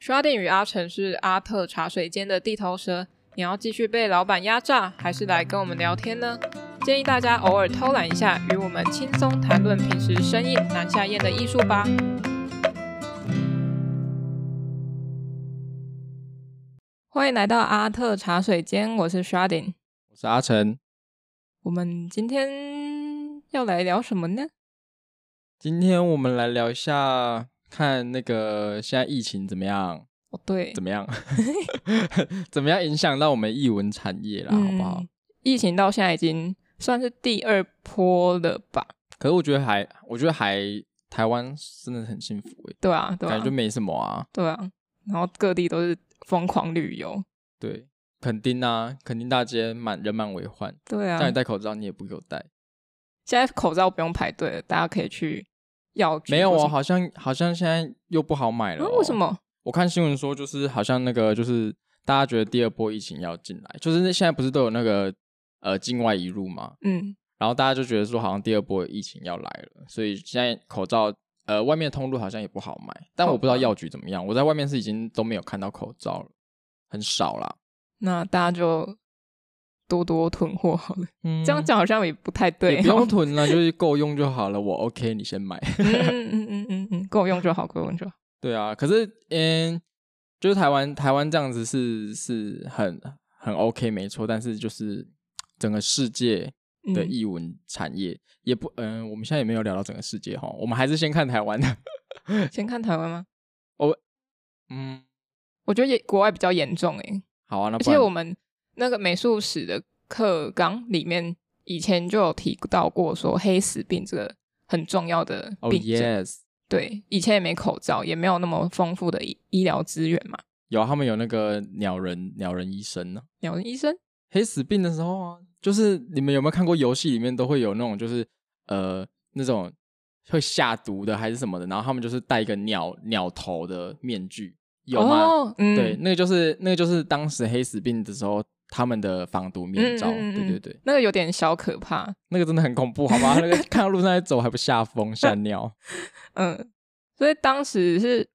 Sharding 与阿成是阿特茶水间的地头蛇，你要继续被老板压榨，还是来跟我们聊天呢？建议大家偶尔偷懒一下，与我们轻松谈论平时生意难下咽的艺术吧。欢迎来到阿特茶水间，我是 Sharding，我是阿成。我们今天要来聊什么呢？今天我们来聊一下。看那个现在疫情怎么样？哦，对，怎么样？怎么样影响到我们译文产业啦？嗯、好不好？疫情到现在已经算是第二波了吧？可是我觉得还，我觉得还台湾真的很幸福诶。对啊，对啊，感觉没什么啊。对啊，然后各地都是疯狂旅游。对，垦丁啊，垦丁大街满人满为患。对啊，叫你戴口罩，你也不给我戴。现在口罩不用排队了，大家可以去。药没有啊，好像好像现在又不好买了、哦。为什么？我看新闻说，就是好像那个就是大家觉得第二波疫情要进来，就是那现在不是都有那个呃境外移入吗？嗯，然后大家就觉得说好像第二波疫情要来了，所以现在口罩呃外面的通路好像也不好买，但我不知道药局怎么样。我在外面是已经都没有看到口罩了，很少啦。那大家就。多多囤货好了，嗯，这样讲好像也不太对。也不用囤了，就是够用就好了。我 OK，你先买。嗯嗯嗯嗯嗯，够用就好，够用就好。对啊，可是嗯，就是台湾台湾这样子是是很很 OK，没错。但是就是整个世界的译文产业、嗯、也不嗯，我们现在也没有聊到整个世界哈，我们还是先看台湾的。先看台湾吗？我嗯，我觉得也国外比较严重诶。好啊，那而且我们。那个美术史的课纲里面，以前就有提到过，说黑死病这个很重要的病症。Oh, yes. 对，以前也没口罩，也没有那么丰富的医医疗资源嘛。有，他们有那个鸟人鸟人医生呢。鸟人医生，黑死病的时候啊，就是你们有没有看过游戏里面都会有那种，就是呃那种会下毒的还是什么的，然后他们就是戴一个鸟鸟头的面具，有吗？Oh, 嗯、对，那个就是那个就是当时黑死病的时候。他们的防毒面罩，嗯嗯嗯，对对对，那个有点小可怕，那个真的很恐怖，好吗？那个看到路上在走还不吓疯吓尿，嗯，所以当时是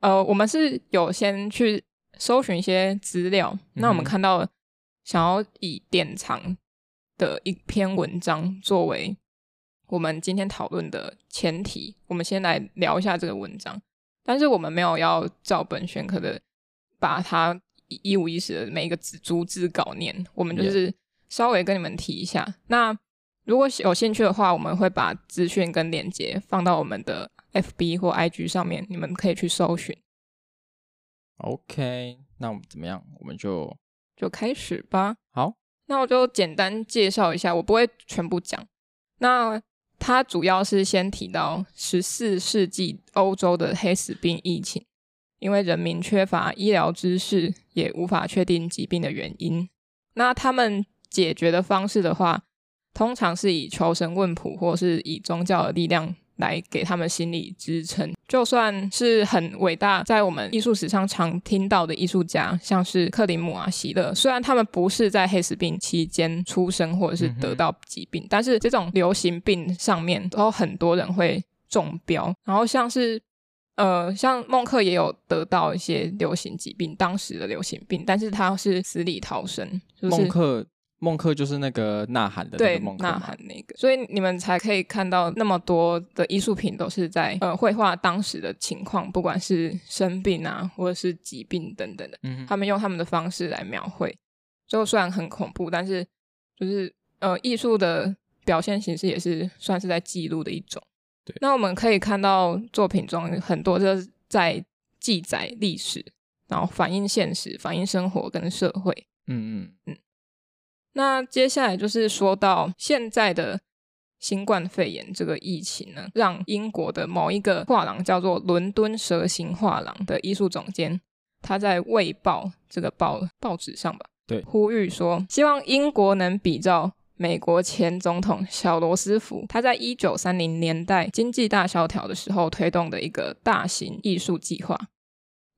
呃，我们是有先去搜寻一些资料，嗯、那我们看到想要以典藏的一篇文章作为我们今天讨论的前提，我们先来聊一下这个文章，但是我们没有要照本宣科的把它。一五一十的每一个字逐字稿念，我们就是稍微跟你们提一下。那如果有兴趣的话，我们会把资讯跟链接放到我们的 FB 或 IG 上面，你们可以去搜寻。OK，那我们怎么样？我们就就开始吧。好，那我就简单介绍一下，我不会全部讲。那它主要是先提到十四世纪欧洲的黑死病疫情。因为人民缺乏医疗知识，也无法确定疾病的原因。那他们解决的方式的话，通常是以求神问卜，或是以宗教的力量来给他们心理支撑。就算是很伟大，在我们艺术史上常听到的艺术家，像是克林姆啊、席勒，虽然他们不是在黑死病期间出生，或者是得到疾病，嗯、但是这种流行病上面都有很多人会中标。然后像是。呃，像孟克也有得到一些流行疾病，当时的流行病，但是他是死里逃生。就是、孟克，孟克就是那个呐喊的那个孟克，呐喊那个，所以你们才可以看到那么多的艺术品都是在呃绘画当时的情况，不管是生病啊，或者是疾病等等的，嗯，他们用他们的方式来描绘，就虽然很恐怖，但是就是呃艺术的表现形式也是算是在记录的一种。对那我们可以看到作品中很多就是在记载历史，然后反映现实、反映生活跟社会。嗯嗯嗯。那接下来就是说到现在的新冠肺炎这个疫情呢，让英国的某一个画廊叫做伦敦蛇形画廊的艺术总监，他在《卫报》这个报报纸上吧，对，呼吁说希望英国能比照。美国前总统小罗斯福，他在一九三零年代经济大萧条的时候推动的一个大型艺术计划。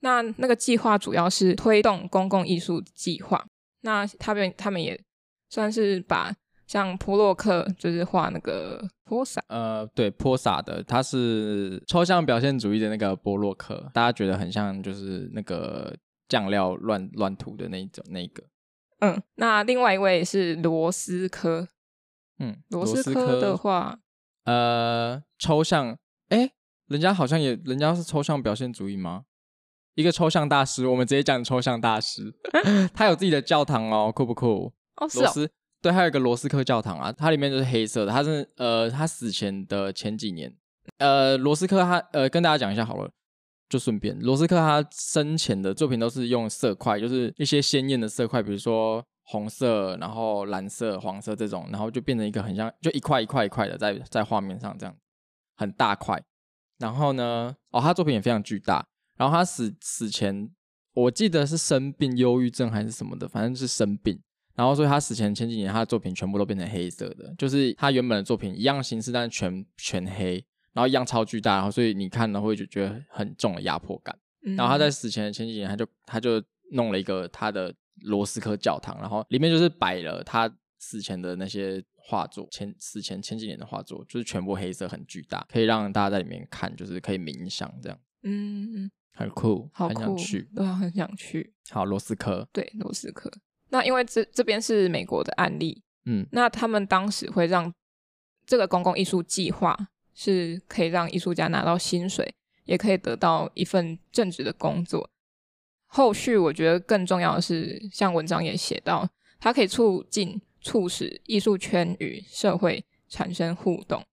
那那个计划主要是推动公共艺术计划。那他们他们也算是把像波洛克就是画那个泼洒，呃，对，泼洒的，他是抽象表现主义的那个波洛克，大家觉得很像就是那个酱料乱乱涂的那一种那个。嗯，那另外一位是罗斯科，嗯，罗斯科的话，呃，抽象，哎，人家好像也，人家是抽象表现主义吗？一个抽象大师，我们直接讲抽象大师，他有自己的教堂哦，酷不酷？哦，是哦。罗斯，对，还有一个罗斯科教堂啊，它里面就是黑色的。他是呃，他死前的前几年，呃，罗斯科他呃，跟大家讲一下好了，就顺便，罗斯克他生前的作品都是用色块，就是一些鲜艳的色块，比如说红色，然后蓝色、黄色这种，然后就变成一个很像，就一块一块一块的在在画面上这样，很大块。然后呢，哦，他作品也非常巨大。然后他死死前，我记得是生病，忧郁症还是什么的，反正是生病。然后所以他死前前几年，他的作品全部都变成黑色的，就是他原本的作品一样形式，但是全全黑，然后一样超巨大，然后所以你看呢会就觉得很重的压迫感。然后他在死前的前几年，他就他就弄了一个他的罗斯科教堂，然后里面就是摆了他死前的那些画作，前死前前几年的画作，就是全部黑色，很巨大，可以让大家在里面看，就是可以冥想这样。嗯。很酷，好酷，很想去，对啊，很想去。好，罗斯科，对，罗斯科。那因为这这边是美国的案例，嗯，那他们当时会让这个公共艺术计划是可以让艺术家拿到薪水，也可以得到一份正职的工作。后续我觉得更重要的是，像文章也写到，它可以促进、促使艺术圈与社会产生互动。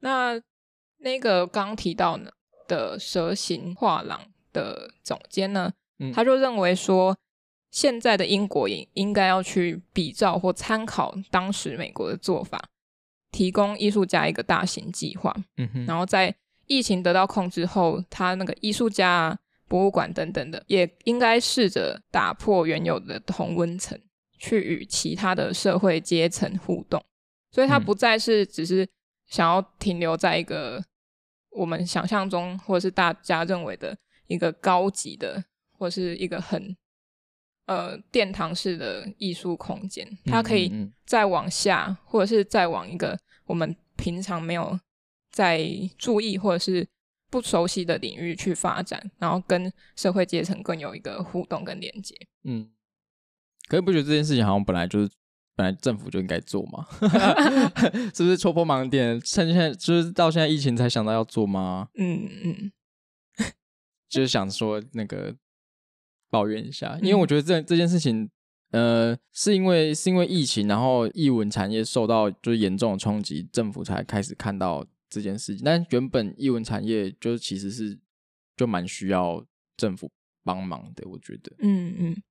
那那个刚刚提到的蛇形画廊。的总监呢，他就认为说，现在的英国也应该要去比照或参考当时美国的做法，提供艺术家一个大型计划。嗯哼，然后在疫情得到控制后，他那个艺术家啊、博物馆等等的，也应该试着打破原有的同温层，去与其他的社会阶层互动。所以，他不再是只是想要停留在一个我们想象中或者是大家认为的。一个高级的，或是一个很呃殿堂式的艺术空间，它可以再往下，嗯嗯嗯，或者是再往一个我们平常没有在注意或者是不熟悉的领域去发展，然后跟社会阶层更有一个互动跟连接。嗯，可是不觉得这件事情好像本来就是本来政府就应该做吗？是不是戳破盲点？趁现在就是到现在疫情才想到要做吗？嗯嗯。就是想说那个抱怨一下，因为我觉得这这件事情，呃，是因为是因为疫情，然后艺文产业受到就是严重的冲击，政府才开始看到这件事情。但原本艺文产业就其实是就蛮需要政府帮忙的，我觉得。嗯嗯。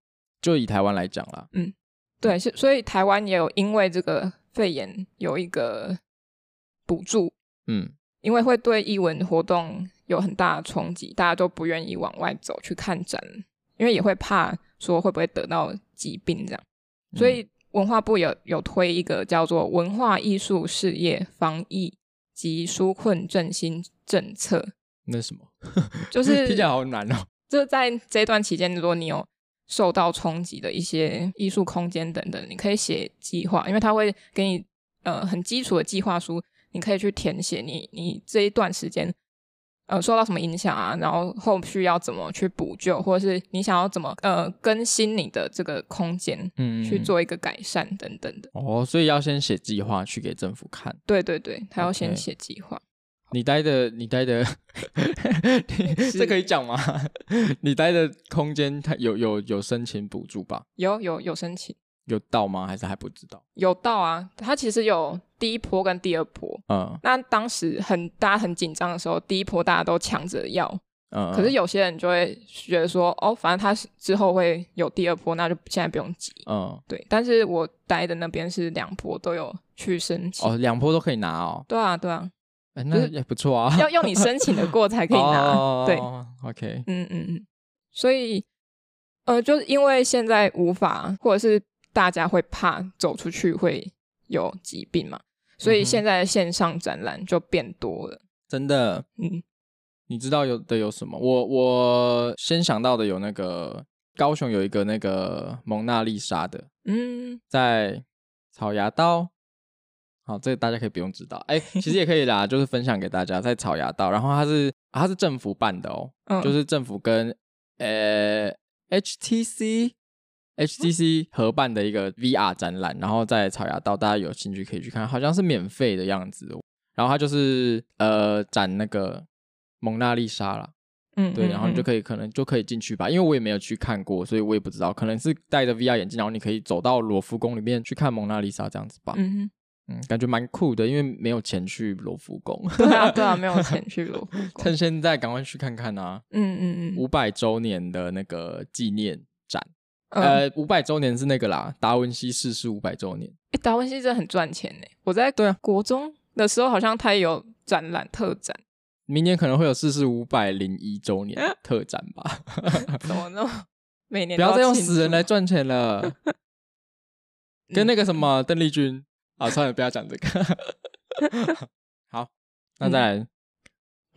就以台湾来讲啦，嗯，对，是所以台湾也有因为这个肺炎有一个补助，嗯，因为会对艺文活动。有很大的冲击，大家都不愿意往外走去看展，因为也会怕说会不会得到疾病这样。所以文化部有有推一个叫做文化艺术事业防疫及纾困振兴政策。那什么？就是 听起来好难哦。就是在这段期间，如果你有受到冲击的一些艺术空间等等，你可以写计划，因为他会给你呃很基础的计划书，你可以去填写你你这一段时间。呃，受到什么影响啊？然后后续要怎么去补救，或者是你想要怎么呃更新你的这个空间，嗯，去做一个改善等等的。哦，所以要先写计划去给政府看。对对对，他要先写计划。你待的，你待的，这可以讲吗？你待的空间，它有有有申请补助吧？有有有申请。有到吗？还是还不知道？有到啊！它其实有第一波跟第二波。嗯，那当时很大家很紧张的时候，第一波大家都抢着要。嗯，可是有些人就会觉得说，哦，反正他之后会有第二波，那就现在不用急。嗯，对。但是我待的那边是两波都有去申请。哦，两波都可以拿哦。对啊，对啊。哎，那也不错啊。要用你申请的过才可以拿。哦、对，OK。嗯嗯嗯。所以，呃，就是因为现在无法，或者是。大家会怕走出去会有疾病嘛，所以现在的线上展览就变多了。真的，嗯，你知道有的有什么？我我先想到的有那个高雄有一个那个蒙娜丽莎的，嗯，在草芽道好，这个大家可以不用知道。哎，其实也可以啦，就是分享给大家，在草芽道，然后它是、啊、它是政府办的哦，嗯、就是政府跟呃 HTC HTC 合办的一个 VR 展览，然后在草芽道，大家有兴趣可以去看，好像是免费的样子。然后它就是呃展那个蒙娜丽莎啦。嗯，对，然后你就可以可能就可以进去吧，因为我也没有去看过，所以我也不知道，可能是戴着 VR 眼镜，然后你可以走到罗浮宫里面去看蒙娜丽莎这样子吧。嗯，嗯，感觉蛮酷的，因为没有钱去罗浮宫。对啊，对啊，没有钱去罗浮宫。趁现在赶快去看看啊！嗯嗯嗯，五百周年的那个纪念展，嗯、呃，五百周年是那个啦，达文西逝世五百周年。哎，达文西真的很赚钱呢。我在对啊国中的时候，好像他也有展览特展。明年可能会有逝世五百零一周年特展吧？怎么呢？每年不要再用死人来赚钱了。跟那个什么邓丽君啊，算了，不要讲这个。好，那再来，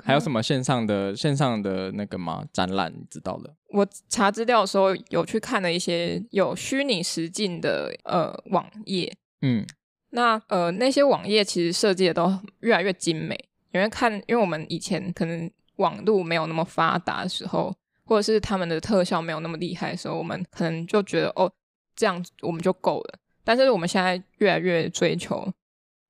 还有什么线上的线上的那个吗？展览你知道的？我查资料的时候有去看了一些有虚拟实境的呃网页。嗯，那呃那些网页其实设计的都越来越精美。因为看，因为我们以前可能网络没有那么发达的时候，或者是他们的特效没有那么厉害的时候，我们可能就觉得哦，这样我们就够了。但是我们现在越来越追求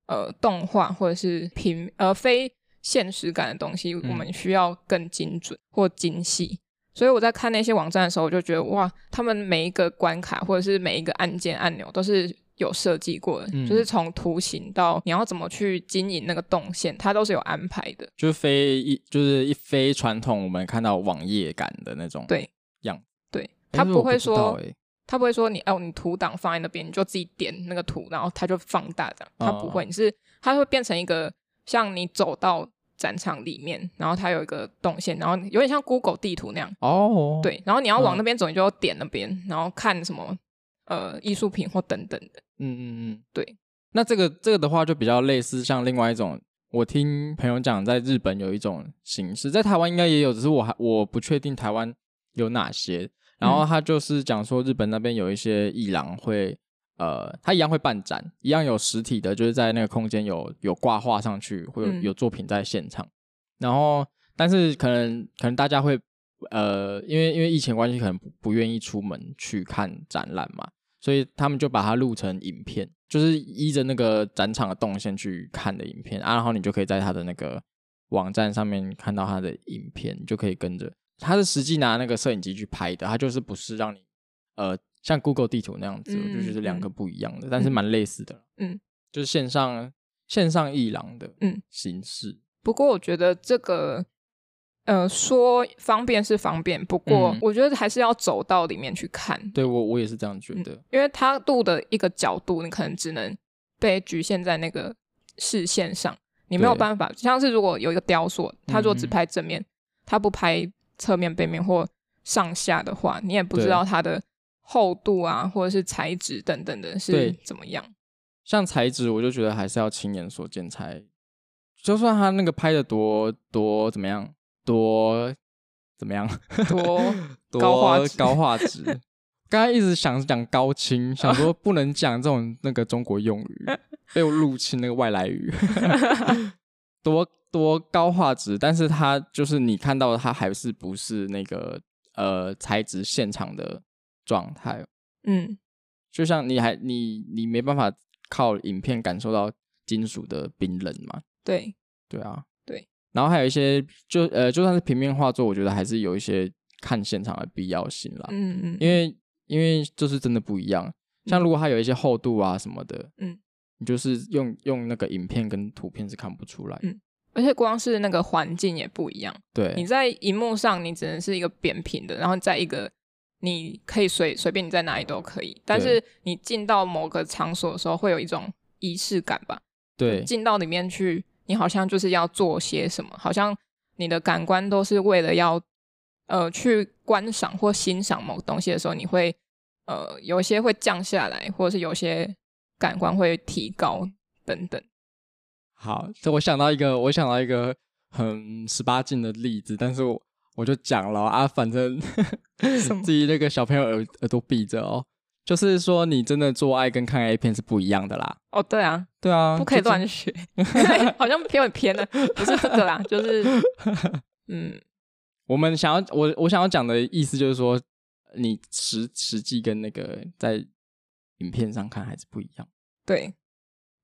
呃动画或者是平呃非现实感的东西，我们需要更精准或精细。所以我在看那些网站的时候，我就觉得哇，他们每一个关卡或者是每一个按键按钮都是。有设计过的，嗯、就是从图形到你要怎么去经营那个动线，它都是有安排的。就是非一，就是一非传统我们看到网页感的那种对样。对，他不会说，他不会说你哦，你图档放在那边，你就自己点那个图，然后它就放大这样。它不会，哦、你是它会变成一个像你走到展场里面，然后它有一个动线，然后有点像 Google 地图那样。哦，对，然后你要往那边走，你就要点那边，嗯、然后看什么。呃，艺术品或等等的，嗯嗯嗯，对。那这个这个的话，就比较类似像另外一种，我听朋友讲，在日本有一种形式，在台湾应该也有，只是我还我不确定台湾有哪些。然后他就是讲说，日本那边有一些艺廊会，呃，他一样会办展，一样有实体的，就是在那个空间有有挂画上去，会有有作品在现场。嗯、然后，但是可能可能大家会，呃，因为因为疫情关系，可能不不愿意出门去看展览嘛。所以他们就把它录成影片，就是依着那个展场的动线去看的影片啊，然后你就可以在他的那个网站上面看到他的影片，你就可以跟着。他是实际拿那个摄影机去拍的，他就是不是让你呃像 Google 地图那样子，嗯、我就觉得两个不一样的，嗯、但是蛮类似的。嗯，就是线上线上艺廊的嗯形式、嗯。不过我觉得这个。呃，说方便是方便，不过我觉得还是要走到里面去看。对，我我也是这样觉得，嗯、因为它度的一个角度，你可能只能被局限在那个视线上，你没有办法。对像是如果有一个雕塑，它如果只拍正面，它、嗯、不拍侧面、背面或上下的话，你也不知道它的厚度啊，或者是材质等等的是怎么样。像材质，我就觉得还是要亲眼所见才，就算他那个拍的多多怎么样。多怎么样？多 多高画质，高画质。刚才一直想讲高清，想说不能讲这种那个中国用语，被我入侵那个外来语。多多高画质，但是它就是你看到的，它还是不是那个呃材质现场的状态。嗯，就像你还你你没办法靠影片感受到金属的冰冷嘛？对，对啊。对然后还有一些，就呃，就算是平面画作，我觉得还是有一些看现场的必要性啦。嗯嗯，因为因为就是真的不一样。像如果它有一些厚度啊什么的，嗯，你就是用用那个影片跟图片是看不出来。嗯，而且光是那个环境也不一样。对，你在荧幕上你只能是一个扁平的，然后在一个你可以随随便你在哪里都可以，但是你进到某个场所的时候，会有一种仪式感吧？对，进到里面去。你好像就是要做些什么，好像你的感官都是为了要呃去观赏或欣赏某个东西的时候，你会呃有些会降下来，或者是有些感官会提高等等。好，这我想到一个，我想到一个很十八禁的例子，但是我我就讲了啊，反正 自己那个小朋友耳耳朵闭着哦。就是说你真的做爱跟看 A 片是不一样的啦。哦，对啊，对啊，不可以乱学，就是、好像偏很偏的，不是这个啦，就是 嗯，我们想要我我想要讲的意思就是说，你实实际跟那个在影片上看还是不一样。对，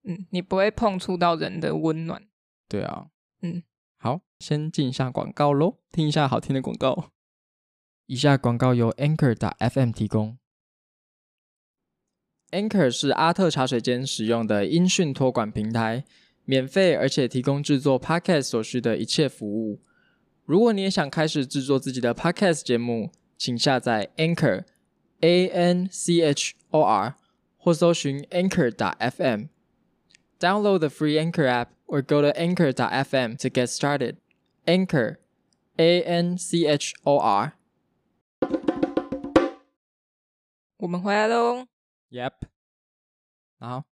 嗯，你不会碰触到人的温暖。对啊，嗯，好，先进一下广告喽，听一下好听的广告。以下广告由 Anchor.fm 提供。Anchor 是阿特茶水间使用的音讯托管平台，免费而且提供制作 Podcast 所需的一切服务。如果你也想开始制作自己的 Podcast 节目，请下载 Anchor A N C H O R 或搜寻 Anchor.fm。Download the free Anchor app or go to Anchor.fm to get started. Anchor A N C H O R。我们回来喽。Yep，好，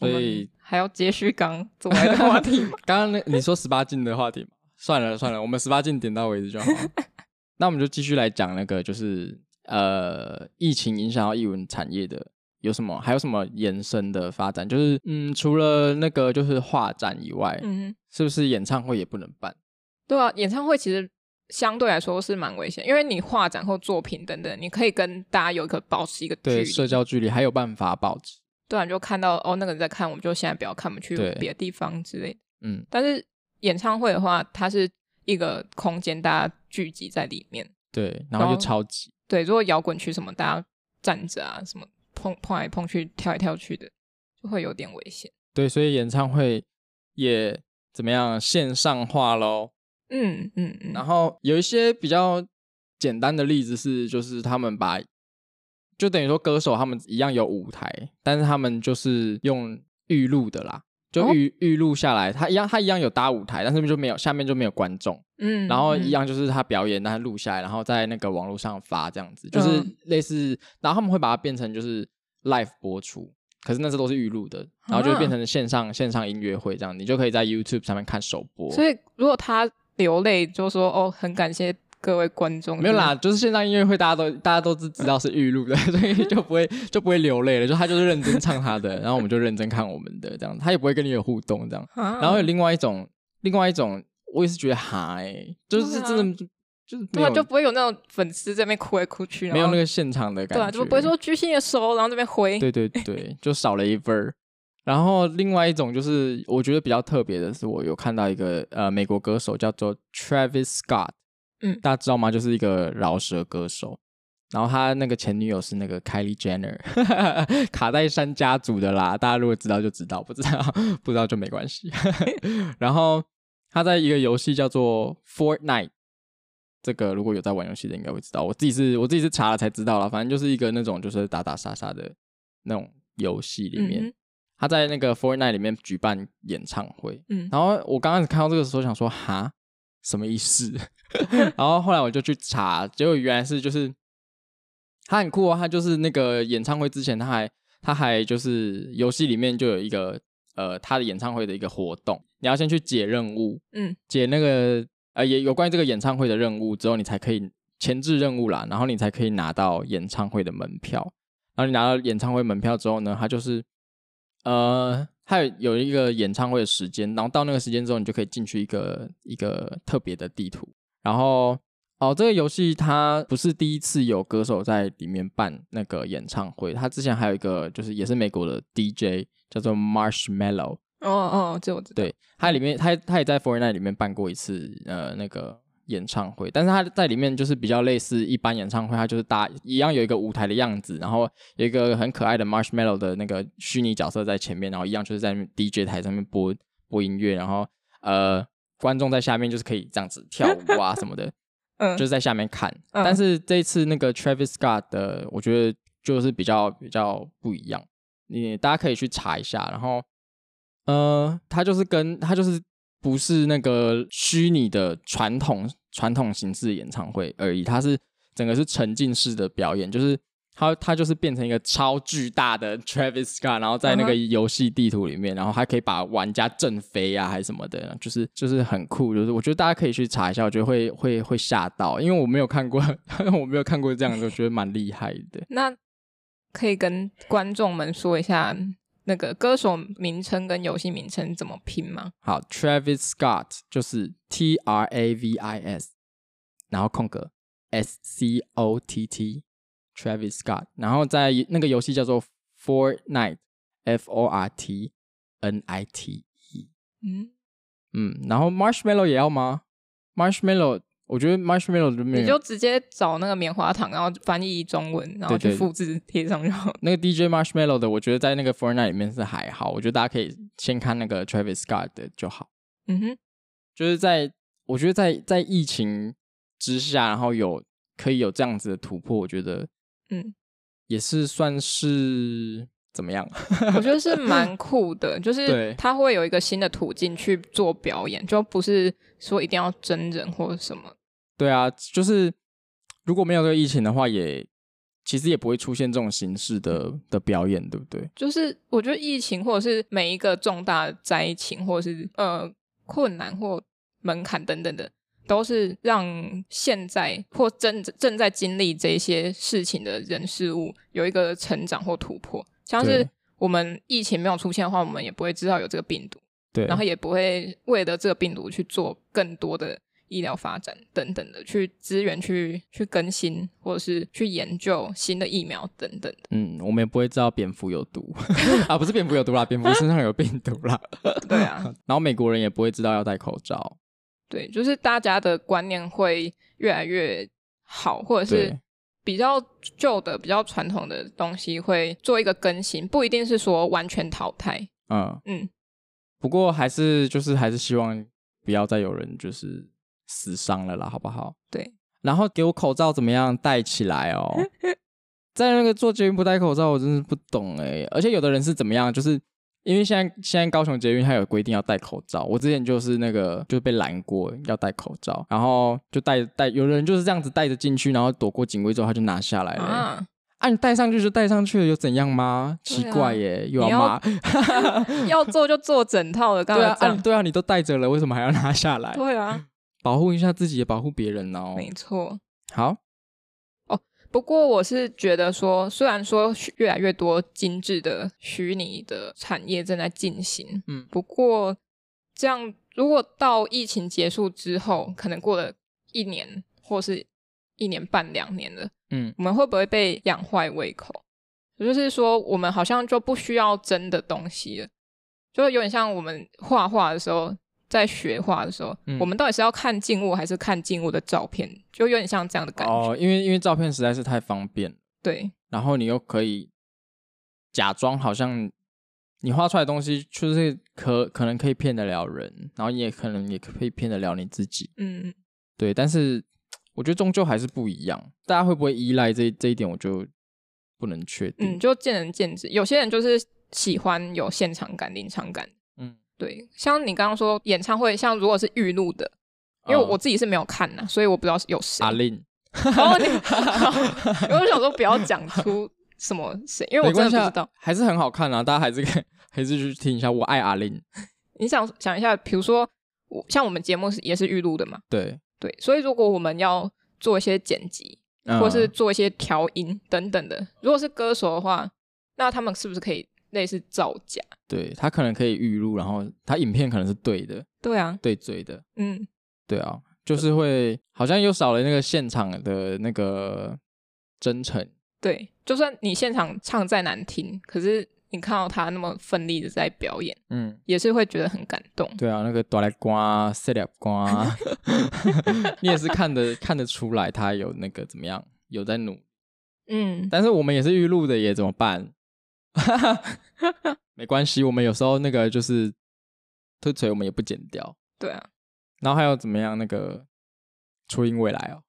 所以还要接续刚做完的话题吗？刚刚那你说十八禁的话题嘛？算了算了，我们十八禁点到为止就好。那我们就继续来讲那个，就是呃，疫情影响到艺文产业的有什么？还有什么延伸的发展？就是嗯，除了那个就是画展以外，嗯，是不是演唱会也不能办？对啊，演唱会其实。相对来说是蛮危险，因为你画展或作品等等，你可以跟大家有一个保持一个距离，社交距离，还有办法保持。对啊，你就看到哦，那个人在看，我们就现在不要看，我们去别的地方之类的。嗯，但是演唱会的话，它是一个空间，大家聚集在里面，对，然后就超级对。如果摇滚区什么，大家站着啊，什么碰碰来碰去，跳来跳去的，就会有点危险。对，所以演唱会也怎么样线上化喽。嗯嗯嗯，然后有一些比较简单的例子是，就是他们把，就等于说歌手他们一样有舞台，但是他们就是用预录的啦，就预、哦、预录下来，他一样他一样有搭舞台，但是就没有下面就没有观众，嗯，然后一样就是他表演，但他录下来，然后在那个网络上发这样子，就是类似，嗯、然后他们会把它变成就是 live 播出，可是那些都是预录的，然后就变成线上、啊、线上音乐会这样，你就可以在 YouTube 上面看首播。所以如果他流泪就说哦，很感谢各位观众。没有啦，就是线上音乐会，大家都大家都知知道是预录的，所以就不会就不会流泪了。就他就是认真唱他的，然后我们就认真看我们的，这样他也不会跟你有互动这样。啊、然后有另外一种，另外一种，我也是觉得哈、欸，就是真的就是对啊，就不会有那种粉丝在那边哭来哭去，没有那个现场的感觉，对、啊，就不会说举起你的手，然后这边回。对对对，就少了一份儿。然后另外一种就是我觉得比较特别的是，我有看到一个呃美国歌手叫做 Travis Scott，嗯，大家知道吗？就是一个饶舌歌手。然后他那个前女友是那个 Kylie Jenner，卡戴珊家族的啦。大家如果知道就知道，不知道不知道就没关系。然后他在一个游戏叫做 Fortnite，这个如果有在玩游戏的应该会知道。我自己是我自己是查了才知道了，反正就是一个那种就是打打杀杀的那种游戏里面。嗯他在那个 Fortnite 里面举办演唱会，嗯，然后我刚开始看到这个时候想说哈，什么意思？然后后来我就去查，结果原来是就是他很酷哦，他就是那个演唱会之前他还他还就是游戏里面就有一个呃他的演唱会的一个活动，你要先去解任务，嗯，解那个呃也有关于这个演唱会的任务之后，你才可以前置任务啦，然后你才可以拿到演唱会的门票，然后你拿到演唱会门票之后呢，他就是。呃，它有有一个演唱会的时间，然后到那个时间之后，你就可以进去一个一个特别的地图。然后哦，这个游戏它不是第一次有歌手在里面办那个演唱会，它之前还有一个就是也是美国的 DJ 叫做 Marshmallow。哦哦，这我知道。对，它里面它它也在 Fortnite 里面办过一次呃那个。演唱会，但是他在里面就是比较类似一般演唱会，他就是搭一样有一个舞台的样子，然后有一个很可爱的 Marshmallow 的那个虚拟角色在前面，然后一样就是在 DJ 台上面播播音乐，然后呃观众在下面就是可以这样子跳舞啊什么的，嗯，就是在下面看。嗯、但是这一次那个 Travis Scott 的，我觉得就是比较比较不一样，你大家可以去查一下，然后呃，他就是跟他就是。不是那个虚拟的传统传统形式的演唱会而已，它是整个是沉浸式的表演，就是它它就是变成一个超巨大的 Travis Scott，然后在那个游戏地图里面，然后还可以把玩家震飞啊，还是什么的，就是就是很酷，就是我觉得大家可以去查一下，我觉得会会会吓到，因为我没有看过，我没有看过这样子，我觉得蛮厉害的。那可以跟观众们说一下那个歌手名称跟游戏名称怎么拼吗？好，Travis Scott 就是 T R A V I S，然后空格 S C O T T，Travis Scott，然后在那个游戏叫做 Fortnite，F O R T N I T E。嗯嗯，然后 Marshmallow 也要吗？Marshmallow。我觉得 Marshmallow 就没有，你就直接找那个棉花糖，然后翻译中文，然后去复制贴上就好。那个 DJ Marshmallow 的，我觉得在那个 Fortnite 里面是还好。我觉得大家可以先看那个 Travis Scott 的就好。嗯哼，就是在我觉得在在疫情之下，然后有可以有这样子的突破，我觉得嗯也是算是怎么样？我觉得是蛮酷的，就是他会有一个新的途径去做表演，就不是说一定要真人或者什么。对啊，就是如果没有这个疫情的话，也其实也不会出现这种形式的的表演，对不对？就是我觉得疫情或者是每一个重大灾情，或者是呃困难或门槛等等的，都是让现在或正正在经历这些事情的人事物有一个成长或突破。像是我们疫情没有出现的话，我们也不会知道有这个病毒，对，然后也不会为了这个病毒去做更多的。医疗发展等等的，去资源去去更新，或者是去研究新的疫苗等等的。嗯，我们也不会知道蝙蝠有毒 啊，不是蝙蝠有毒啦，蝙蝠身上有病毒啦。对啊，然后美国人也不会知道要戴口罩。对，就是大家的观念会越来越好，或者是比较旧的、比较传统的东西会做一个更新，不一定是说完全淘汰。嗯嗯，不过还是就是还是希望不要再有人就是。死伤了啦，好不好？对，然后给我口罩怎么样戴起来哦？在那个做捷运不戴口罩，我真是不懂哎。而且有的人是怎么样？就是因为现在现在高雄捷运它有规定要戴口罩，我之前就是那个就被拦过要戴口罩，然后就戴戴，有的人就是这样子戴着进去，然后躲过警卫之后他就拿下来了。啊，啊你戴上去就戴上去了，又怎样吗？啊、奇怪耶，又要骂，要做就做整套的，干嘛这样？对啊，对啊，你都戴着了，为什么还要拿下来？对啊。保护一下自己，也保护别人哦。没错。好。哦，不过我是觉得说，虽然说越来越多精致的虚拟的产业正在进行，嗯，不过这样如果到疫情结束之后，可能过了一年或是一年半两年了，嗯，我们会不会被养坏胃口？也就是说，我们好像就不需要真的东西了，就有点像我们画画的时候。在学画的时候，嗯、我们到底是要看静物还是看静物的照片？就有点像这样的感觉。哦，因为因为照片实在是太方便。对。然后你又可以假装好像你画出来的东西，就是可可能可以骗得了人，然后你也可能也可以骗得了你自己。嗯。对，但是我觉得终究还是不一样。大家会不会依赖这这一点，我就不能确定。嗯，就见仁见智。有些人就是喜欢有现场感、临场感。对，像你刚刚说演唱会，像如果是预录的，因为我自己是没有看呐，所以我不知道有谁。阿令，然后你，因为我想说不要讲出什么谁，因为我真的不知道。还是很好看啊，大家还是可以还是去听一下。我爱阿令。你想想一下，比如说我像我们节目是也是预录的嘛？对对，所以如果我们要做一些剪辑，或是做一些调音等等的，如果是歌手的话，那他们是不是可以？类似造假，对，他可能可以预录，然后他影片可能是对的，对啊，对嘴的，嗯，对啊，就是会好像又少了那个现场的那个真诚。对，就算你现场唱再难听，可是你看到他那么奋力的在表演，嗯，也是会觉得很感动。对啊，那个哆来瓜、塞俩瓜，你也是看得看得出来他有那个怎么样，有在努，嗯，但是我们也是预录的，也怎么办？哈哈，没关系，我们有时候那个就是推锤，我们也不剪掉。对啊，然后还有怎么样？那个初音未来哦，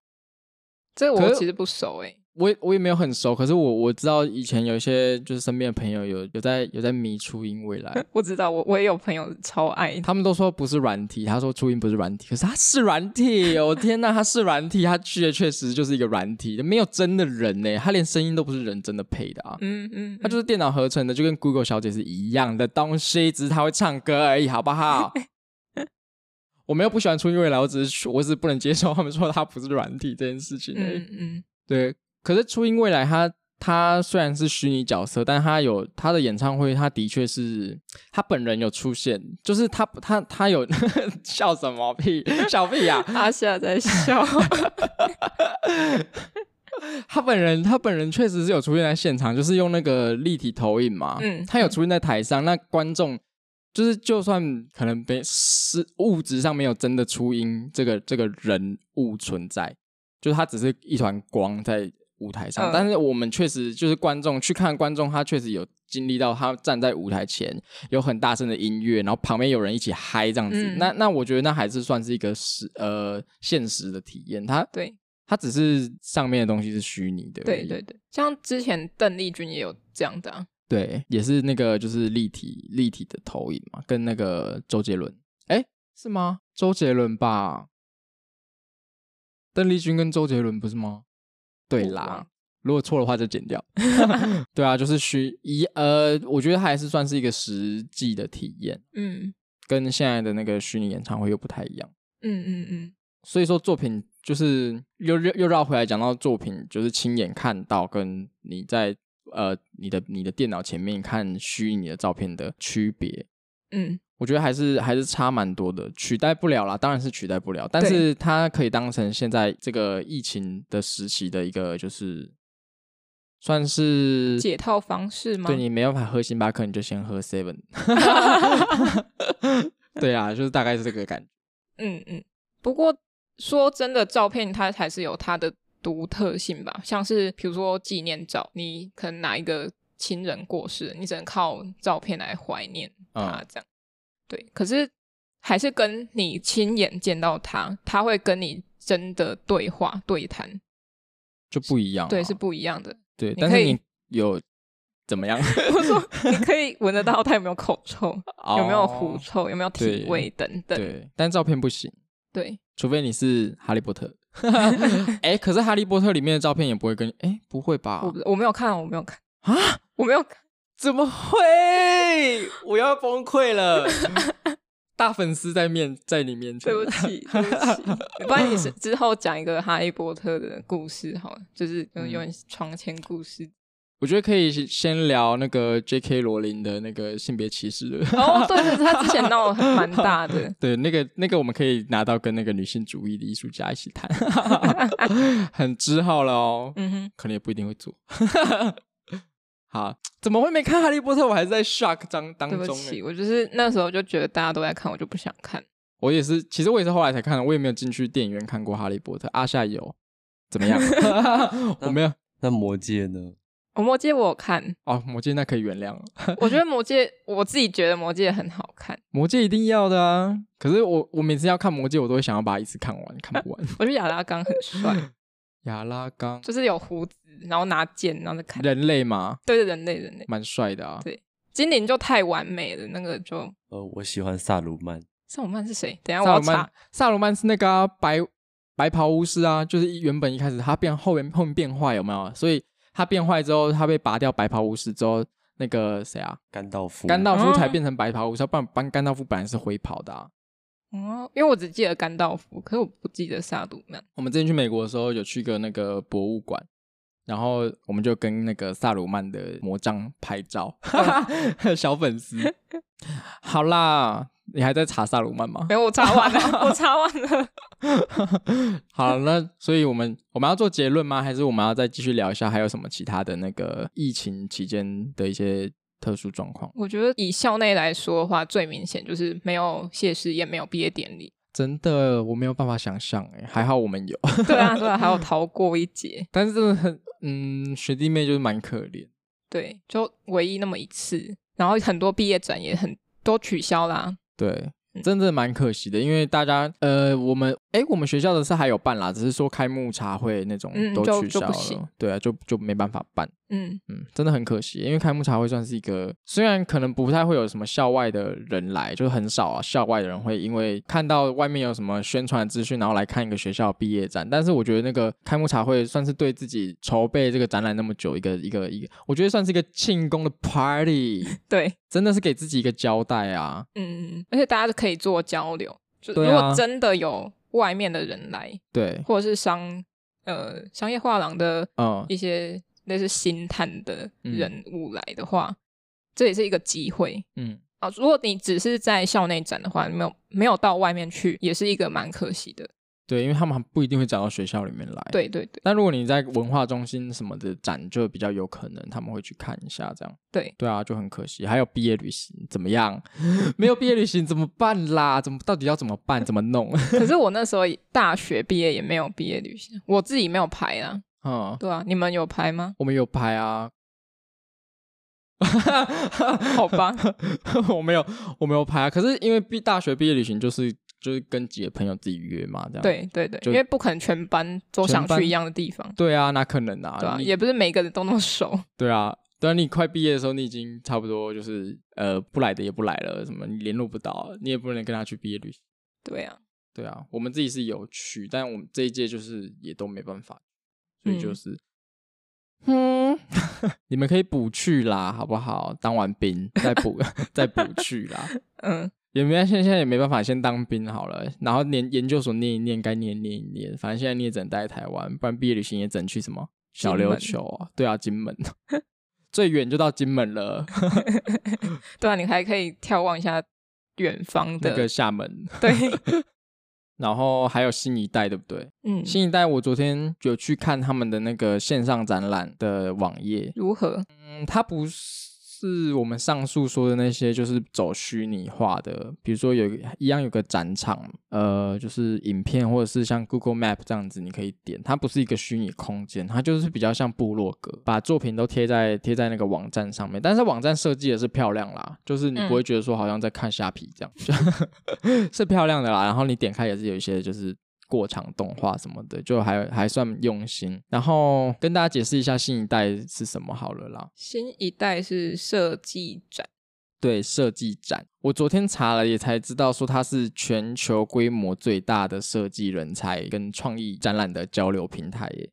这个我其实不熟诶。我也我也没有很熟，可是我我知道以前有一些就是身边的朋友有有在有在迷初音未来。我知道，我我也有朋友超爱，他们都说不是软体，他说初音不是软体，可是他是软体，我天呐，他是软体，他确确实就是一个软体，没有真的人呢，他连声音都不是人真的配的啊，嗯嗯，他就是电脑合成的，就跟 Google 小姐是一样的东西，只是他会唱歌而已，好不好？我没有不喜欢初音未来，我只是我只是不能接受他们说他不是软体这件事情，嗯嗯，对。可是初音未来，他他虽然是虚拟角色，但他有他的演唱会，他的确是他本人有出现，就是他他他有 笑什么屁，笑屁呀、啊，阿夏在笑。他本人他本人确实是有出现在现场，就是用那个立体投影嘛，嗯，他有出现在台上，那观众就是就算可能被是物质上没有真的初音这个这个人物存在，就是他只是一团光在。舞台上，但是我们确实就是观众去看观众，他确实有经历到他站在舞台前有很大声的音乐，然后旁边有人一起嗨这样子。嗯、那那我觉得那还是算是一个实呃现实的体验。他对，他只是上面的东西是虚拟的。对对对，像之前邓丽君也有这样的、啊，对，也是那个就是立体立体的投影嘛，跟那个周杰伦，哎，是吗？周杰伦吧？邓丽君跟周杰伦不是吗？对啦，如果错的话就剪掉。对啊，就是虚一呃，我觉得还是算是一个实际的体验。嗯，跟现在的那个虚拟演唱会又不太一样。嗯嗯嗯。所以说作品就是又又又绕回来讲到作品，就是亲眼看到跟你在呃你的你的电脑前面看虚拟的照片的区别。嗯。我觉得还是还是差蛮多的，取代不了啦，当然是取代不了，但是它可以当成现在这个疫情的时期的一个，就是算是解套方式吗？对，你没办法喝星巴克，你就先喝 Seven。对啊，就是大概是这个感觉。嗯嗯，不过说真的，照片它还是有它的独特性吧，像是比如说纪念照，你可能哪一个亲人过世，你只能靠照片来怀念他这样。嗯对，可是还是跟你亲眼见到他，他会跟你真的对话对谈，就不一样。对，是不一样的。对，但是你有怎么样？我说你可以闻得到他有没有口臭，有没有狐臭，有没有体味等等。对，但照片不行。对，除非你是哈利波特。哎，可是哈利波特里面的照片也不会跟……哎，不会吧？我我没有看，我没有看啊，我没有看。怎么会？我要崩溃了！大粉丝在面在你面前，对不起，对不起。不然你是之后讲一个哈利波特的故事好了，就是有点床前故事。嗯。我觉得可以先聊那个 J.K. 罗琳的那个性别歧视。哦，对对，他之前闹得蛮大的。对，那个那个我们可以拿到跟那个女性主义的艺术家一起谈，很之好了哦。嗯哼，可能也不一定会做。好，怎么会没看《哈利波特》？我还是在 shock 当当中。对不起，我就是那时候就觉得大家都在看，我就不想看。我也是，其实我也是后来才看的，我也没有进去电影院看过《哈利波特》。阿夏有，怎么样？我没有。那《魔戒》呢？我《魔戒》我有看。哦，《魔戒》那可以原谅了。我觉得《魔戒》，我自己觉得《魔戒》很好看。《魔戒》一定要的啊！可是我我每次要看《魔戒》，我都会想要把它一次看完，看不完。我觉得亚拉冈很帅。亚拉冈就是有胡子，然后拿剑，然后再砍人类吗？对对，人类人类，蛮帅的啊。对，精灵就太完美了，那个就呃，我喜欢萨鲁曼。萨鲁曼是谁？等一下我要查。萨鲁曼是那个、啊、白白袍巫师啊，就是原本一开始他变后面后面变坏有没有？所以他变坏之后，他被拔掉白袍巫师之后，那个谁啊？甘道夫，甘道夫才变成白袍巫师，不然班甘道夫本来是灰袍的啊。哦，因为我只记得甘道夫，可是我不记得萨鲁曼。我们之前去美国的时候，有去个那个博物馆，然后我们就跟那个萨鲁曼的魔杖拍照，哦、小粉丝。好啦，你还在查萨鲁曼吗？没有，我查完了，我查完了。好，那所以我们我们要做结论吗？还是我们要再继续聊一下，还有什么其他的那个疫情期间的一些？特殊状况，我觉得以校内来说的话，最明显就是没有谢师宴，没有毕业典礼。真的，我没有办法想象哎，还好我们有。对啊，对啊，还有 逃过一劫。但是真的很，嗯，学弟妹就是蛮可怜。对，就唯一那么一次，然后很多毕业展也很都取消啦。对。真的蛮可惜的，因为大家呃，我们哎，我们学校的是还有办啦，只是说开幕茶会那种都取消了，嗯、对啊，就就没办法办。嗯嗯，真的很可惜，因为开幕茶会算是一个，虽然可能不太会有什么校外的人来，就很少啊，校外的人会因为看到外面有什么宣传资讯，然后来看一个学校毕业展。但是我觉得那个开幕茶会算是对自己筹备这个展览那么久一个一个一个，我觉得算是一个庆功的 party。对，真的是给自己一个交代啊。嗯，而且大家都可以做交流，就如果真的有外面的人来，对，或者是商呃商业画廊的嗯一些。类似星探的人物来的话，嗯、这也是一个机会。嗯，啊，如果你只是在校内展的话，没有没有到外面去，也是一个蛮可惜的。对，因为他们不一定会找到学校里面来。对对对。但如果你在文化中心什么的展，就比较有可能他们会去看一下这样。对对啊，就很可惜。还有毕业旅行怎么样？没有毕业旅行怎么办啦？怎么到底要怎么办？怎么弄？可是我那时候大学毕业也没有毕业旅行，我自己没有排啊。嗯，对啊，你们有排吗？我们有排啊。好吧，我没有，我没有排啊。可是因为毕大学毕业旅行就是。就是跟几个朋友自己约嘛，这样。对对对，因为不可能全班都想去一样的地方。对啊，那可能啊？对啊，也不是每个人都那么熟。对啊，等你快毕业的时候，你已经差不多就是呃，不来的也不来了，什么你联络不到，你也不能跟他去毕业旅行。对啊，对啊，我们自己是有去，但我们这一届就是也都没办法，所以就是，嗯，你们可以补去啦，好不好？当完兵再补 再补去啦，嗯。也没，现现在也没办法，先当兵好了，然后念研究所念一念，该念念一念。反正现在你也只能待在台湾，不然毕业旅行也只能去什么小琉球啊？对啊，金门，最远就到金门了。对啊，你还可以眺望一下远方的那个厦门。对，然后还有新一代，对不对？嗯，新一代，我昨天有去看他们的那个线上展览的网页，如何？嗯，他不是。是我们上述说的那些，就是走虚拟化的，比如说有一样有个展场，呃，就是影片或者是像 Google Map 这样子，你可以点，它不是一个虚拟空间，它就是比较像部落格，把作品都贴在贴在那个网站上面，但是网站设计也是漂亮啦，就是你不会觉得说好像在看虾皮这样，嗯、是漂亮的啦，然后你点开也是有一些就是。过场动画什么的，就还还算用心。然后跟大家解释一下新一代是什么好了啦。新一代是设计展，对，设计展。我昨天查了，也才知道说它是全球规模最大的设计人才跟创意展览的交流平台耶。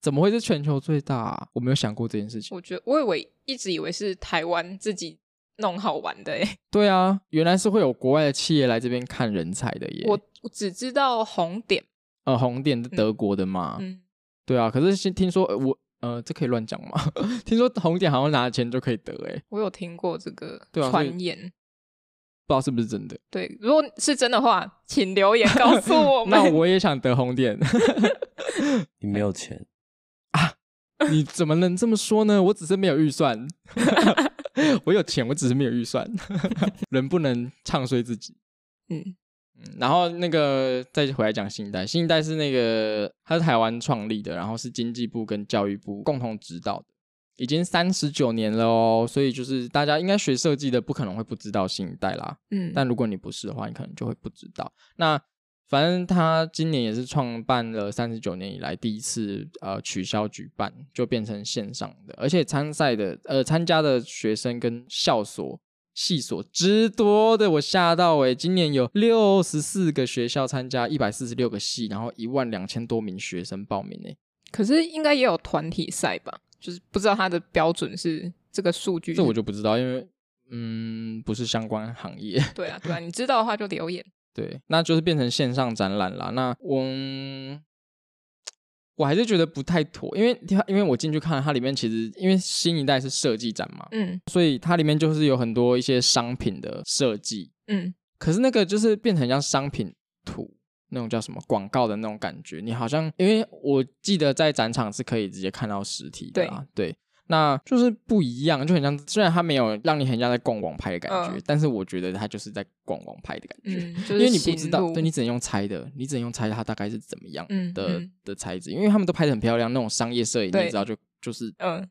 怎么会是全球最大啊？我没有想过这件事情。我觉得我以为一直以为是台湾自己弄好玩的耶。对啊，原来是会有国外的企业来这边看人才的耶。我。我只知道红点，呃，红点是德国的嘛？嗯，对啊。可是先听说，呃、我呃，这可以乱讲吗？听说红点好像拿钱就可以得，哎，我有听过这个传言，不知道是不是真的。对，如果是真的话，请留言告诉 我们。那我也想得红点。你没有钱啊？你怎么能这么说呢？我只是没有预算。我有钱，我只是没有预算。人不能唱衰自己。嗯。嗯，然后那个再回来讲新一代，新一代是那个他是台湾创立的，然后是经济部跟教育部共同指导的，已经三十九年了哦，所以就是大家应该学设计的不可能会不知道新一代啦，嗯，但如果你不是的话，你可能就会不知道。那反正他今年也是创办了三十九年以来第一次呃取消举办，就变成线上的，而且参赛的呃参加的学生跟校所。系所之多的，我吓到诶，今年有六十四个学校参加，一百四十六个系，然后一万两千多名学生报名诶。可是应该也有团体赛吧？就是不知道它的标准是这个数据。这我就不知道，因为嗯，不是相关行业。对啊，对啊，你知道的话就留言。对，那就是变成线上展览啦。那我。嗯我还是觉得不太妥，因为因为我进去看它里面，其实因为新一代是设计展嘛，嗯，所以它里面就是有很多一些商品的设计，嗯，可是那个就是变成像商品图那种叫什么广告的那种感觉，你好像因为我记得在展场是可以直接看到实体的啊，对。对那就是不一样，就很像，虽然它没有让你很像在逛网拍的感觉，呃、但是我觉得它就是在逛网拍的感觉，嗯就是、因为你不知道，对，你只能用猜的，你只能用猜它大概是怎么样的、的材质，因为他们都拍的很漂亮，那种商业摄影，你知道就就是嗯，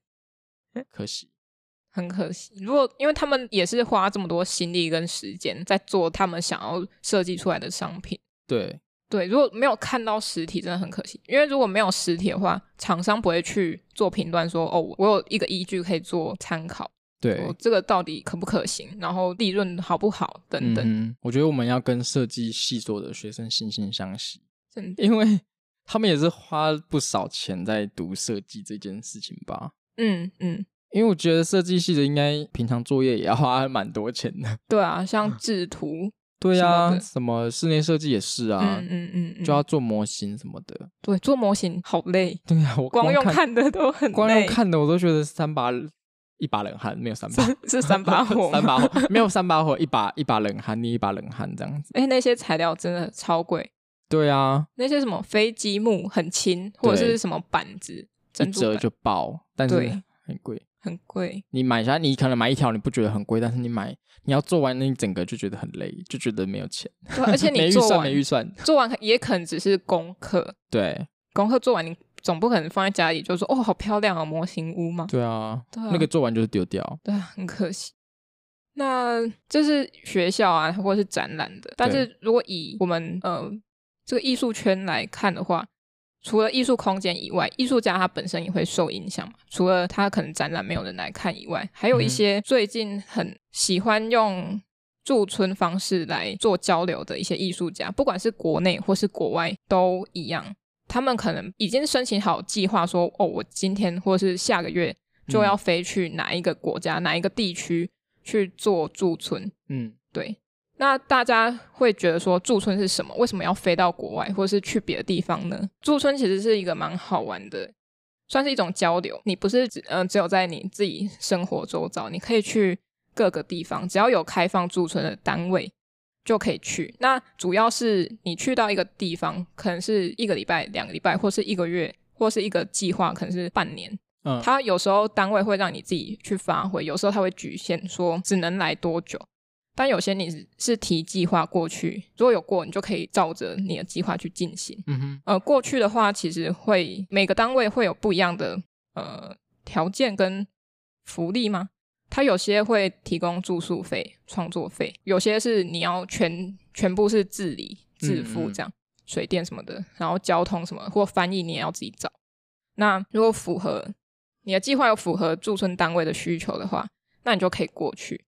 可惜，很可惜。如果因为他们也是花这么多心力跟时间在做他们想要设计出来的商品，对。对，如果没有看到实体，真的很可惜。因为如果没有实体的话，厂商不会去做评断，说哦，我有一个依据可以做参考。对，这个到底可不可行？然后利润好不好？等等。嗯，我觉得我们要跟设计系所的学生惺惺相惜，真的，因为他们也是花不少钱在读设计这件事情吧。嗯嗯，因为我觉得设计系的应该平常作业也要花蛮多钱的。对啊，像制图。对啊，什么室内设计也是啊，嗯嗯嗯，嗯，就要做模型什么的。对，做模型好累。对啊，我光，光用看的都很累，光用看的我都觉得三把一把冷汗，没有三把是，是三把火，三把火没有三把火，一把一把冷汗，你一把冷汗这样子。哎、欸，那些材料真的超贵。对啊，那些什么飞机木很轻，或者是什么板子，一折就爆，但是很贵。很贵，你买下，你可能买一条你不觉得很贵，但是你买你要做完那一整个就觉得很累，就觉得没有钱。对，而且 你做完没预算，没预算，做完也可能只是功课。对，功课做完你总不可能放在家里就说哦好漂亮啊模型屋嘛。对啊，对啊，那个做完就是丢掉。对啊，很可惜。那这是学校啊，或者是展览的，但是如果以我们呃这个艺术圈来看的话。除了艺术空间以外，艺术家他本身也会受影响嘛。除了他可能展览没有人来看以外，还有一些最近很喜欢用驻村方式来做交流的一些艺术家，不管是国内或是国外都一样。他们可能已经申请好计划，说哦，我今天或是下个月就要飞去哪一个国家、嗯、哪一个地区去做驻村。嗯，对。那大家会觉得说驻村是什么？为什么要飞到国外，或是去别的地方呢？驻村其实是一个蛮好玩的，算是一种交流。你不是只嗯、呃、只有在你自己生活周遭，你可以去各个地方，只要有开放驻村的单位就可以去。那主要是你去到一个地方，可能是一个礼拜、两个礼拜，或是一个月，或是一个计划，可能是半年。嗯，他有时候单位会让你自己去发挥，有时候他会局限说只能来多久。但有些你是提计划过去，如果有过，你就可以照着你的计划去进行。嗯哼，呃，过去的话，其实会每个单位会有不一样的呃条件跟福利吗？它有些会提供住宿费、创作费，有些是你要全全部是自理自付这样，嗯嗯，水电什么的，然后交通什么或翻译你也要自己找。那如果符合你的计划有符合驻村单位的需求的话，那你就可以过去。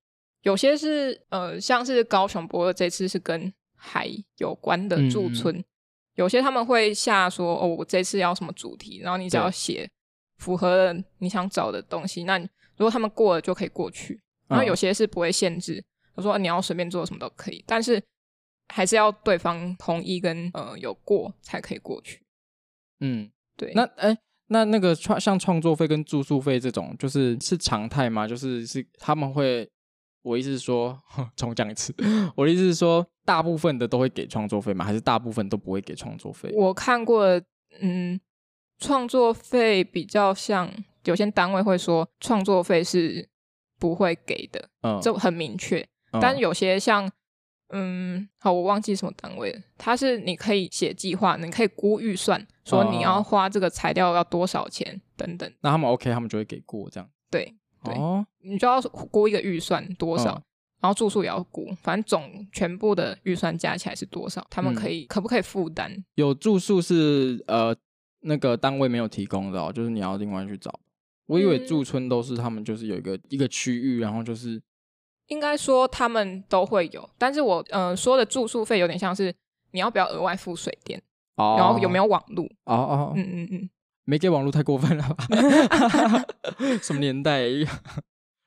有些是呃，像是高雄驳二这次是跟海有关的驻村，嗯，有些他们会下说哦，我这次要什么主题，然后你只要写符合了你想找的东西，那如果他们过了就可以过去。然后有些是不会限制，他说你要随便做什么都可以，但是还是要对方同意跟呃有过才可以过去。嗯，对。那哎，那那个创像创作费跟住宿费这种，就是是常态吗？就是是他们会。我意思是说，重讲一次。我的意思是说，大部分的都会给创作费吗？还是大部分都不会给创作费？我看过，嗯，创作费比较像有些单位会说创作费是不会给的，嗯，就很明确。嗯、但有些像，嗯，好，我忘记什么单位了。它是你可以写计划，你可以估预算，说你要花这个材料要多少钱等等。那他们 OK，他们就会给过这样。对。对哦，你就要估一个预算多少，嗯，然后住宿也要估，反正总全部的预算加起来是多少，他们可以、嗯、可不可以负担？有住宿是呃那个单位没有提供的哦，就是你要另外去找。我以为驻村都是他们就是有一个、嗯、一个区域，然后就是应该说他们都会有，但是我呃说的住宿费有点像是你要不要额外付水电，哦，然后有没有网路？哦哦，嗯嗯嗯。没给网络太过分了吧？什么年代？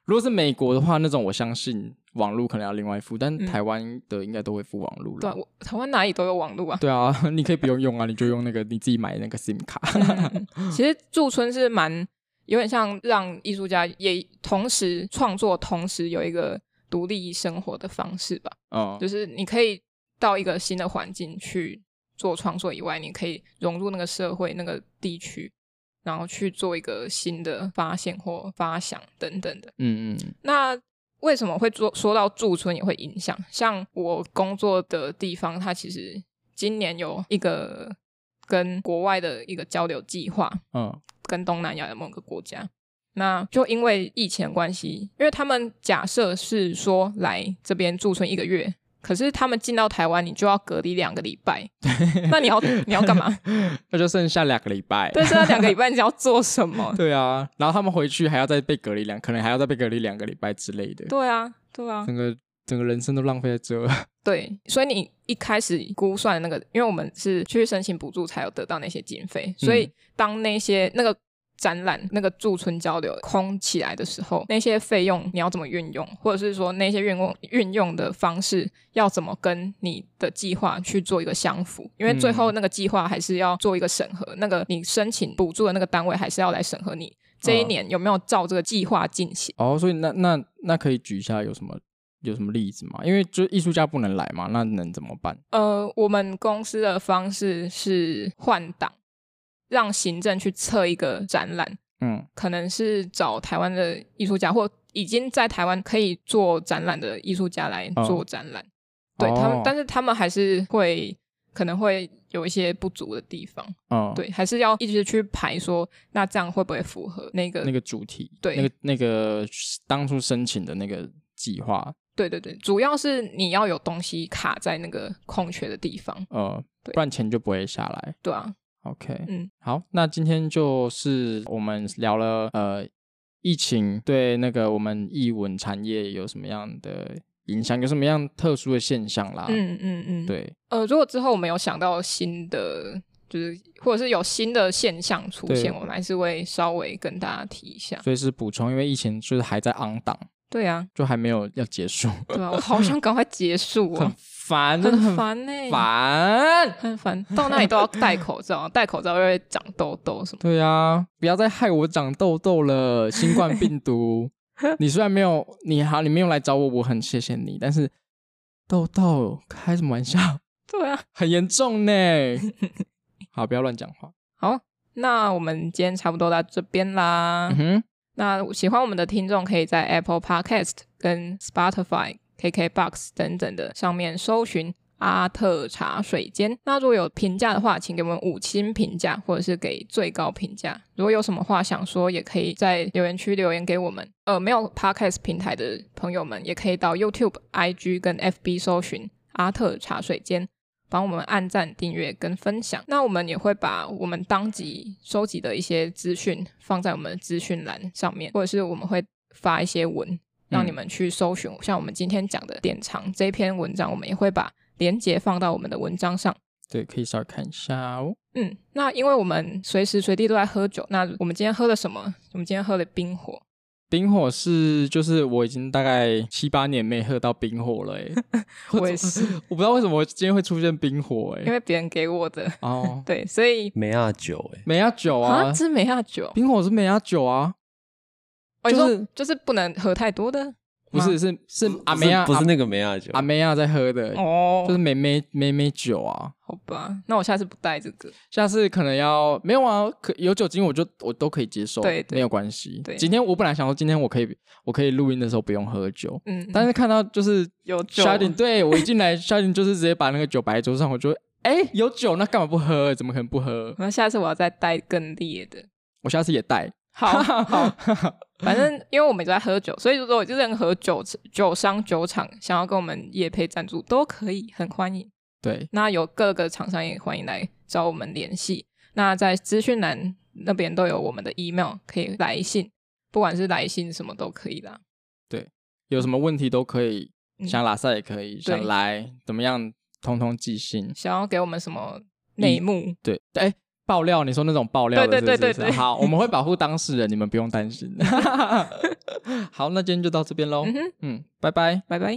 如果是美国的话，那种我相信网络可能要另外付，但台湾的应该都会付网络了。对，台湾哪里都有网络啊。对啊，你可以不用用啊，你就用那个你自己买的那个 SIM 卡。其实驻村是蛮有点像让艺术家也同时创作，同时有一个独立生活的方式吧。嗯，就是你可以到一个新的环境去。做创作以外，你可以融入那个社会、那个地区，然后去做一个新的发现或发想等等的。嗯嗯。那为什么会做说到驻村也会影响？像我工作的地方，它其实今年有一个跟国外的一个交流计划，嗯，跟东南亚的某个国家。那就因为疫情的关系，因为他们假设是说来这边驻村一个月。可是他们进到台湾，你就要隔离两个礼拜。那你要你要干嘛？那就剩下两个礼拜。对，剩下两个礼拜，你要做什么？对啊，然后他们回去还要再被隔离两，可能还要再被隔离两个礼拜之类的。对啊，对啊，整个整个人生都浪费在这。对，所以你一开始估算那个，因为我们是去申请补助才有得到那些经费，所以当那些那个展览那个驻村交流空起来的时候，那些费用你要怎么运用，或者是说那些运用运用的方式要怎么跟你的计划去做一个相符？因为最后那个计划还是要做一个审核，嗯、那个你申请补助的那个单位还是要来审核你这一年有没有照这个计划进行。哦，所以那那那可以举一下有什么有什么例子吗？因为就艺术家不能来嘛，那能怎么办？呃，我们公司的方式是换档。让行政去测一个展览，嗯，可能是找台湾的艺术家，或已经在台湾可以做展览的艺术家来做展览。哦、对他们，但是他们还是会可能会有一些不足的地方。嗯，对，还是要一直去排说，那这样会不会符合那个那个主题？对，那个那个当初申请的那个计划。对对对，主要是你要有东西卡在那个空缺的地方。呃，对，不然钱就不会下来。对啊。OK，嗯，好，那今天就是我们聊了呃，疫情对那个我们译文产业有什么样的影响，有什么样特殊的现象啦？嗯嗯嗯，对，呃，如果之后我们有想到新的，就是或者是有新的现象出现，我们还是会稍微跟大家提一下，所以是补充，因为疫情就是还在 on 档，对啊，就还没有要结束，对啊，我好想赶快结束 啊。烦，很烦呢，烦，很烦，到那里都要戴口罩，戴口罩又会长痘痘什么。对啊，不要再害我长痘痘了，新冠病毒。你虽然没有，你好，你没有来找我，我很谢谢你，但是痘痘开什么玩笑？对啊，很严重呢。好，不要乱讲话。好，那我们今天差不多到这边啦。嗯哼，那喜欢我们的听众可以在 Apple Podcast 跟 Spotify。KKBOX 等等的上面搜寻阿特茶水间。那如果有评价的话，请给我们五星评价，或者是给最高评价。如果有什么话想说，也可以在留言区留言给我们。呃，没有 Podcast 平台的朋友们，也可以到 YouTube、IG 跟 FB 搜寻阿特茶水间，帮我们按赞、订阅跟分享。那我们也会把我们当集收集的一些资讯放在我们的资讯栏上面，或者是我们会发一些文。让你们去搜寻，嗯、像我们今天讲的典藏这篇文章，我们也会把连接放到我们的文章上。对，可以稍微看一下哦。嗯，那因为我们随时随地都在喝酒，那我们今天喝了什么？我们今天喝了冰火。冰火是，就是我已经大概七八年没喝到冰火了，哎，我也是，我不知道为什么我今天会出现冰火，哎，因为别人给我的。哦，对，所以梅亚酒，哎，梅亚酒啊，这是梅亚酒，冰火是梅亚酒啊。就是就是不能喝太多的，不是是是阿梅亚，不是那个梅亚酒，阿梅亚在喝的哦，就是梅梅梅梅酒啊。好吧，那我下次不带这个，下次可能要没有啊，可有酒精我就我都可以接受，对，没有关系。对，今天我本来想说今天我可以我可以录音的时候不用喝酒，嗯，但是看到就是有酒，对我一进来，Sheldon 就是直接把那个酒摆在桌上，我就哎有酒，那干嘛不喝？怎么可能不喝？那下次我要再带更烈的，我下次也带。好好，反正因为我们都在喝酒，所以如果就任何酒酒商酒厂想要跟我们业配赞助，都可以，很欢迎。对，那有各个厂商也欢迎来找我们联系。那在资讯栏那边都有我们的 email，可以来信，不管是来信什么都可以啦。对，有什么问题都可以，想拉萨也可以，嗯、想来怎么样，通通寄信。想要给我们什么内幕？对，哎。爆料，你说那种爆料的是是，对对对对对，好，我们会保护当事人，你们不用担心。好，那今天就到这边喽。嗯，嗯，拜拜，拜拜。